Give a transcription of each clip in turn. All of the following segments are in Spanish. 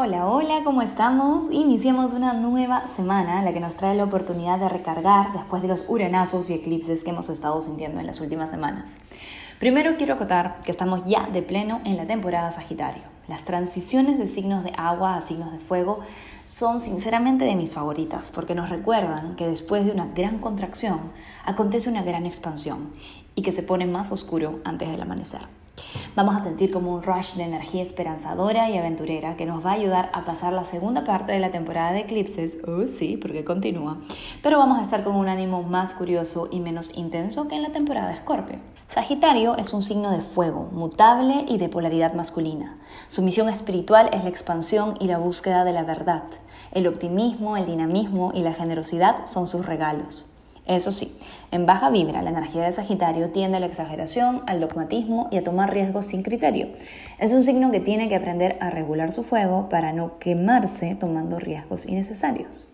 Hola, hola, ¿cómo estamos? Iniciamos una nueva semana, la que nos trae la oportunidad de recargar después de los uranazos y eclipses que hemos estado sintiendo en las últimas semanas. Primero quiero acotar que estamos ya de pleno en la temporada Sagitario. Las transiciones de signos de agua a signos de fuego son sinceramente de mis favoritas porque nos recuerdan que después de una gran contracción acontece una gran expansión y que se pone más oscuro antes del amanecer. Vamos a sentir como un rush de energía esperanzadora y aventurera que nos va a ayudar a pasar la segunda parte de la temporada de eclipses, oh sí, porque continúa, pero vamos a estar con un ánimo más curioso y menos intenso que en la temporada de Escorpio. Sagitario es un signo de fuego, mutable y de polaridad masculina. Su misión espiritual es la expansión y la búsqueda de la verdad. El optimismo, el dinamismo y la generosidad son sus regalos. Eso sí, en baja vibra, la energía de Sagitario tiende a la exageración, al dogmatismo y a tomar riesgos sin criterio. Es un signo que tiene que aprender a regular su fuego para no quemarse tomando riesgos innecesarios.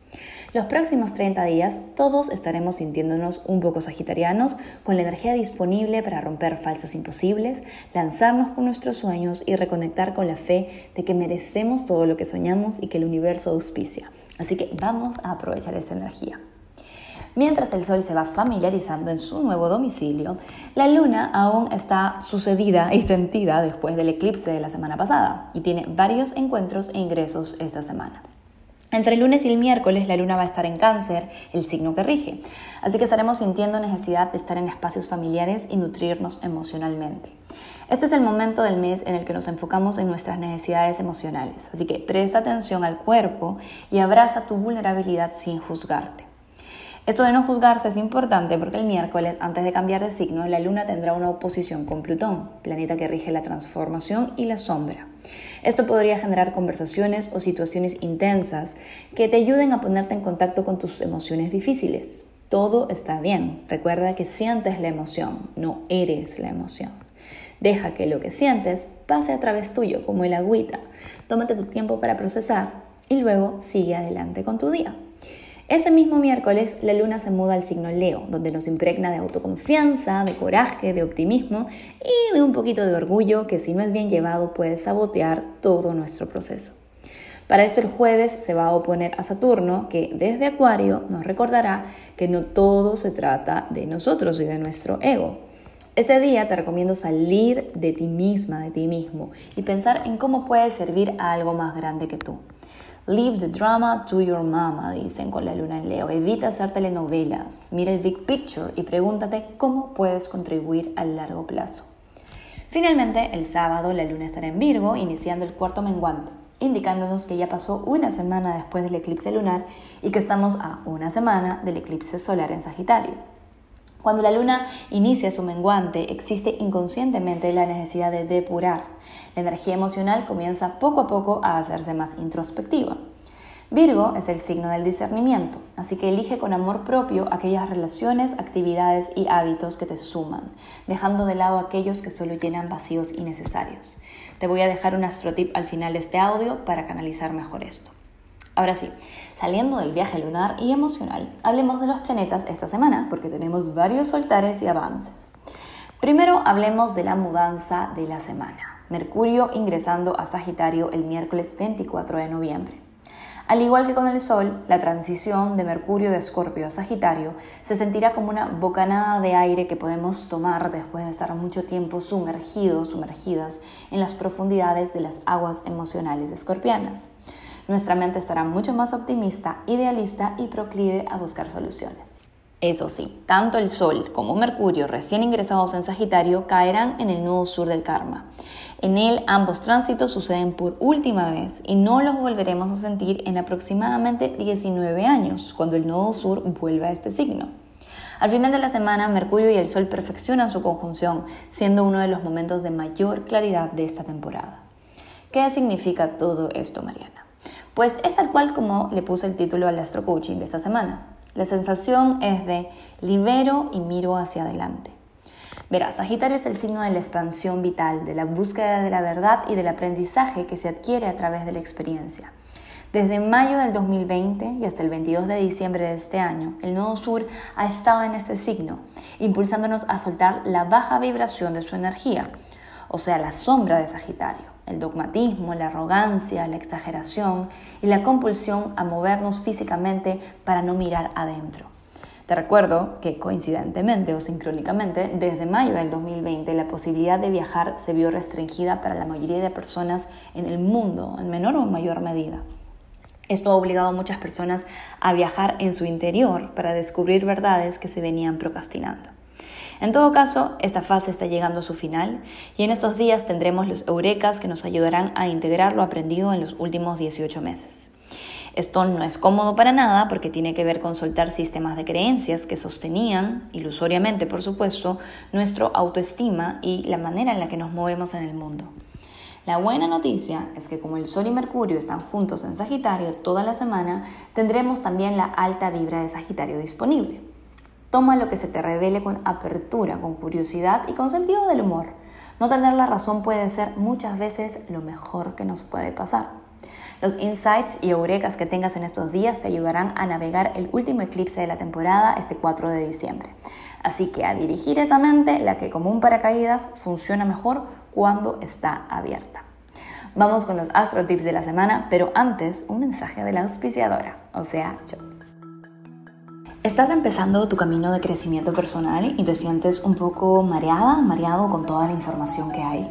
Los próximos 30 días todos estaremos sintiéndonos un poco sagitarianos, con la energía disponible para romper falsos imposibles, lanzarnos con nuestros sueños y reconectar con la fe de que merecemos todo lo que soñamos y que el universo auspicia. Así que vamos a aprovechar esa energía. Mientras el Sol se va familiarizando en su nuevo domicilio, la Luna aún está sucedida y sentida después del eclipse de la semana pasada y tiene varios encuentros e ingresos esta semana. Entre el lunes y el miércoles la luna va a estar en cáncer, el signo que rige, así que estaremos sintiendo necesidad de estar en espacios familiares y nutrirnos emocionalmente. Este es el momento del mes en el que nos enfocamos en nuestras necesidades emocionales, así que presta atención al cuerpo y abraza tu vulnerabilidad sin juzgarte. Esto de no juzgarse es importante porque el miércoles, antes de cambiar de signo, la luna tendrá una oposición con Plutón, planeta que rige la transformación y la sombra. Esto podría generar conversaciones o situaciones intensas que te ayuden a ponerte en contacto con tus emociones difíciles. Todo está bien. Recuerda que sientes la emoción, no eres la emoción. Deja que lo que sientes pase a través tuyo, como el agüita. Tómate tu tiempo para procesar y luego sigue adelante con tu día. Ese mismo miércoles, la luna se muda al signo Leo, donde nos impregna de autoconfianza, de coraje, de optimismo y de un poquito de orgullo que si no es bien llevado puede sabotear todo nuestro proceso. Para esto el jueves se va a oponer a Saturno, que desde Acuario nos recordará que no todo se trata de nosotros y de nuestro ego. Este día te recomiendo salir de ti misma, de ti mismo, y pensar en cómo puedes servir a algo más grande que tú. Leave the drama to your mama, dicen con la luna en Leo. Evita hacer telenovelas. Mira el big picture y pregúntate cómo puedes contribuir a largo plazo. Finalmente, el sábado la luna estará en Virgo, iniciando el cuarto menguante, indicándonos que ya pasó una semana después del eclipse lunar y que estamos a una semana del eclipse solar en Sagitario. Cuando la luna inicia su menguante, existe inconscientemente la necesidad de depurar. La energía emocional comienza poco a poco a hacerse más introspectiva. Virgo es el signo del discernimiento, así que elige con amor propio aquellas relaciones, actividades y hábitos que te suman, dejando de lado aquellos que solo llenan vacíos innecesarios. Te voy a dejar un astrotip al final de este audio para canalizar mejor esto. Ahora sí, saliendo del viaje lunar y emocional, hablemos de los planetas esta semana porque tenemos varios soltares y avances. Primero hablemos de la mudanza de la semana. Mercurio ingresando a Sagitario el miércoles 24 de noviembre. Al igual que con el Sol, la transición de Mercurio de Escorpio a Sagitario se sentirá como una bocanada de aire que podemos tomar después de estar mucho tiempo sumergidos, sumergidas en las profundidades de las aguas emocionales escorpianas nuestra mente estará mucho más optimista, idealista y proclive a buscar soluciones. Eso sí, tanto el Sol como Mercurio recién ingresados en Sagitario caerán en el nudo sur del karma. En él ambos tránsitos suceden por última vez y no los volveremos a sentir en aproximadamente 19 años, cuando el nodo sur vuelva a este signo. Al final de la semana, Mercurio y el Sol perfeccionan su conjunción, siendo uno de los momentos de mayor claridad de esta temporada. ¿Qué significa todo esto, Mariana? Pues es tal cual como le puse el título al astro coaching de esta semana. La sensación es de libero y miro hacia adelante. Verás, Sagitario es el signo de la expansión vital, de la búsqueda de la verdad y del aprendizaje que se adquiere a través de la experiencia. Desde mayo del 2020 y hasta el 22 de diciembre de este año, el Nodo Sur ha estado en este signo, impulsándonos a soltar la baja vibración de su energía, o sea, la sombra de Sagitario, el dogmatismo, la arrogancia, la exageración y la compulsión a movernos físicamente para no mirar adentro. Te recuerdo que coincidentemente o sincrónicamente, desde mayo del 2020 la posibilidad de viajar se vio restringida para la mayoría de personas en el mundo, en menor o mayor medida. Esto ha obligado a muchas personas a viajar en su interior para descubrir verdades que se venían procrastinando. En todo caso, esta fase está llegando a su final y en estos días tendremos los eurekas que nos ayudarán a integrar lo aprendido en los últimos 18 meses. Esto no es cómodo para nada porque tiene que ver con soltar sistemas de creencias que sostenían, ilusoriamente por supuesto, nuestra autoestima y la manera en la que nos movemos en el mundo. La buena noticia es que como el Sol y Mercurio están juntos en Sagitario toda la semana, tendremos también la alta vibra de Sagitario disponible. Toma lo que se te revele con apertura, con curiosidad y con sentido del humor. No tener la razón puede ser muchas veces lo mejor que nos puede pasar. Los insights y eurekas que tengas en estos días te ayudarán a navegar el último eclipse de la temporada este 4 de diciembre. Así que a dirigir esa mente, la que como un paracaídas funciona mejor cuando está abierta. Vamos con los astro tips de la semana, pero antes un mensaje de la auspiciadora, o sea, yo. ¿Estás empezando tu camino de crecimiento personal y te sientes un poco mareada, mareado con toda la información que hay?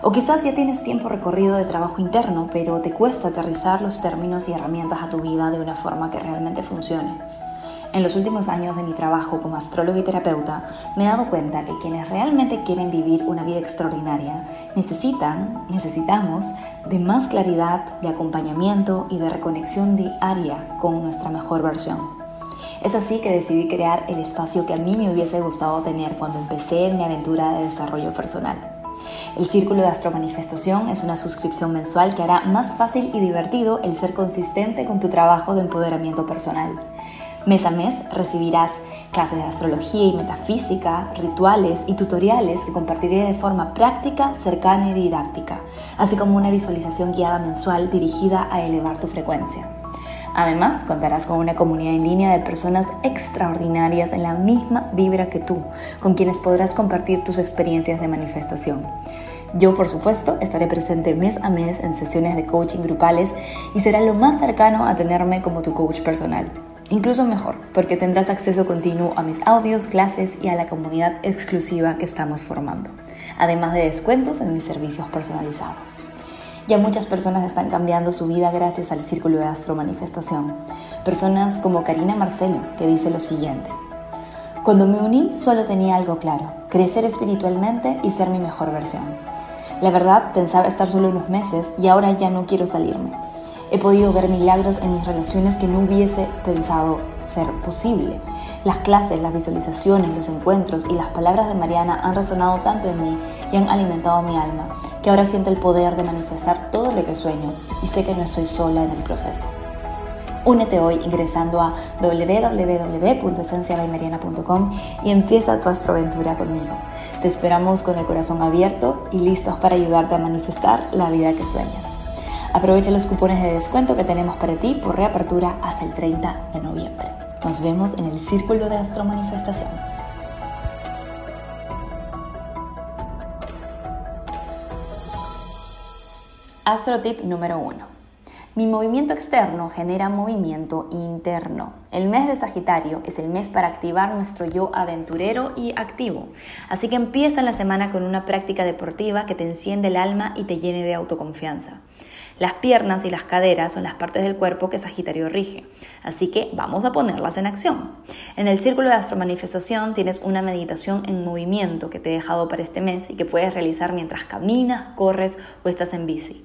O quizás ya tienes tiempo recorrido de trabajo interno, pero te cuesta aterrizar los términos y herramientas a tu vida de una forma que realmente funcione. En los últimos años de mi trabajo como astrólogo y terapeuta, me he dado cuenta que quienes realmente quieren vivir una vida extraordinaria necesitan, necesitamos, de más claridad, de acompañamiento y de reconexión diaria con nuestra mejor versión. Es así que decidí crear el espacio que a mí me hubiese gustado tener cuando empecé mi aventura de desarrollo personal. El Círculo de Astromanifestación es una suscripción mensual que hará más fácil y divertido el ser consistente con tu trabajo de empoderamiento personal. Mes a mes recibirás clases de astrología y metafísica, rituales y tutoriales que compartiré de forma práctica, cercana y didáctica, así como una visualización guiada mensual dirigida a elevar tu frecuencia. Además, contarás con una comunidad en línea de personas extraordinarias en la misma vibra que tú, con quienes podrás compartir tus experiencias de manifestación. Yo, por supuesto, estaré presente mes a mes en sesiones de coaching grupales y será lo más cercano a tenerme como tu coach personal. Incluso mejor, porque tendrás acceso continuo a mis audios, clases y a la comunidad exclusiva que estamos formando, además de descuentos en mis servicios personalizados. Ya muchas personas están cambiando su vida gracias al Círculo de Astro Manifestación. Personas como Karina Marcelo, que dice lo siguiente. Cuando me uní solo tenía algo claro, crecer espiritualmente y ser mi mejor versión. La verdad pensaba estar solo unos meses y ahora ya no quiero salirme. He podido ver milagros en mis relaciones que no hubiese pensado ser posible. Las clases, las visualizaciones, los encuentros y las palabras de Mariana han resonado tanto en mí y han alimentado mi alma, que ahora siento el poder de manifestar todo lo que sueño y sé que no estoy sola en el proceso. Únete hoy ingresando a www.esencialaymariana.com y empieza tu astroaventura conmigo. Te esperamos con el corazón abierto y listos para ayudarte a manifestar la vida que sueñas. Aprovecha los cupones de descuento que tenemos para ti por reapertura hasta el 30 de noviembre. Nos vemos en el Círculo de Astromanifestación. Astro tip número 1. Mi movimiento externo genera movimiento interno. El mes de Sagitario es el mes para activar nuestro yo aventurero y activo. Así que empieza la semana con una práctica deportiva que te enciende el alma y te llene de autoconfianza. Las piernas y las caderas son las partes del cuerpo que Sagitario rige, así que vamos a ponerlas en acción. En el círculo de astromanifestación tienes una meditación en movimiento que te he dejado para este mes y que puedes realizar mientras caminas, corres o estás en bici.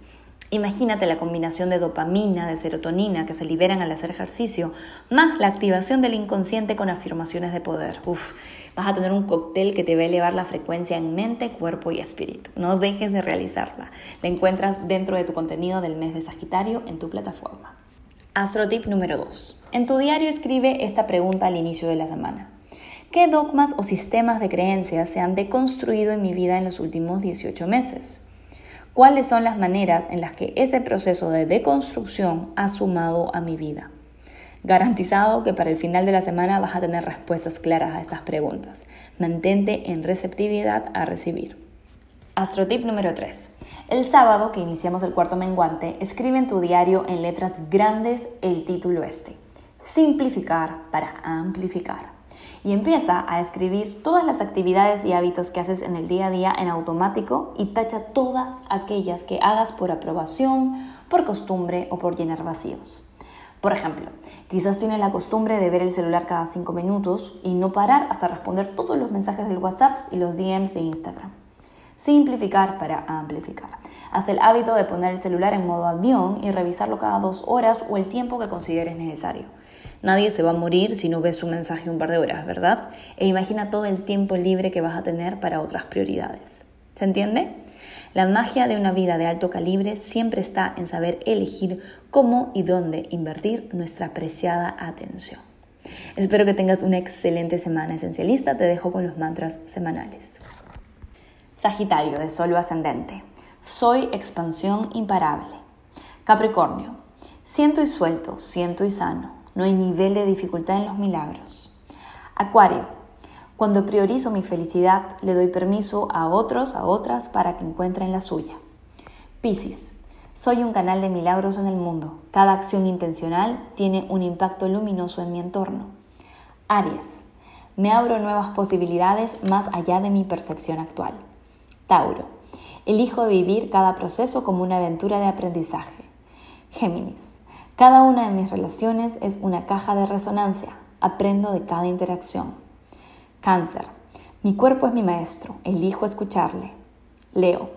Imagínate la combinación de dopamina, de serotonina que se liberan al hacer ejercicio, más la activación del inconsciente con afirmaciones de poder. Uf, vas a tener un cóctel que te va a elevar la frecuencia en mente, cuerpo y espíritu. No dejes de realizarla. La encuentras dentro de tu contenido del mes de Sagitario en tu plataforma. Astrotip número 2. En tu diario escribe esta pregunta al inicio de la semana. ¿Qué dogmas o sistemas de creencias se han deconstruido en mi vida en los últimos 18 meses? ¿Cuáles son las maneras en las que ese proceso de deconstrucción ha sumado a mi vida? Garantizado que para el final de la semana vas a tener respuestas claras a estas preguntas. Mantente en receptividad a recibir. Astrotip número 3. El sábado, que iniciamos el cuarto menguante, escribe en tu diario en letras grandes el título este. Simplificar para amplificar. Y empieza a escribir todas las actividades y hábitos que haces en el día a día en automático y tacha todas aquellas que hagas por aprobación, por costumbre o por llenar vacíos. Por ejemplo, quizás tienes la costumbre de ver el celular cada 5 minutos y no parar hasta responder todos los mensajes del WhatsApp y los DMs de Instagram. Simplificar para amplificar. Hasta el hábito de poner el celular en modo avión y revisarlo cada dos horas o el tiempo que consideres necesario. Nadie se va a morir si no ves un mensaje un par de horas, ¿verdad? E imagina todo el tiempo libre que vas a tener para otras prioridades. ¿Se entiende? La magia de una vida de alto calibre siempre está en saber elegir cómo y dónde invertir nuestra apreciada atención. Espero que tengas una excelente semana esencialista. Te dejo con los mantras semanales. Sagitario de Sol ascendente. Soy expansión imparable. Capricornio. Siento y suelto, siento y sano. No hay nivel de dificultad en los milagros. Acuario. Cuando priorizo mi felicidad, le doy permiso a otros, a otras, para que encuentren la suya. Piscis. Soy un canal de milagros en el mundo. Cada acción intencional tiene un impacto luminoso en mi entorno. Aries. Me abro nuevas posibilidades más allá de mi percepción actual. Tauro. Elijo vivir cada proceso como una aventura de aprendizaje. Géminis. Cada una de mis relaciones es una caja de resonancia. Aprendo de cada interacción. Cáncer. Mi cuerpo es mi maestro. Elijo escucharle. Leo.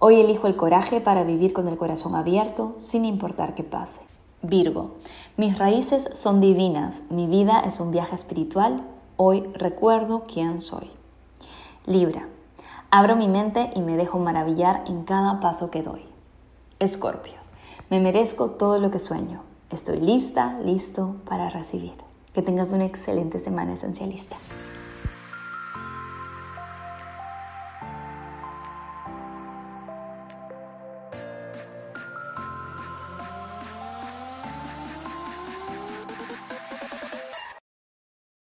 Hoy elijo el coraje para vivir con el corazón abierto sin importar qué pase. Virgo. Mis raíces son divinas. Mi vida es un viaje espiritual. Hoy recuerdo quién soy. Libra. Abro mi mente y me dejo maravillar en cada paso que doy. Escorpio, me merezco todo lo que sueño. Estoy lista, listo para recibir. Que tengas una excelente semana esencialista.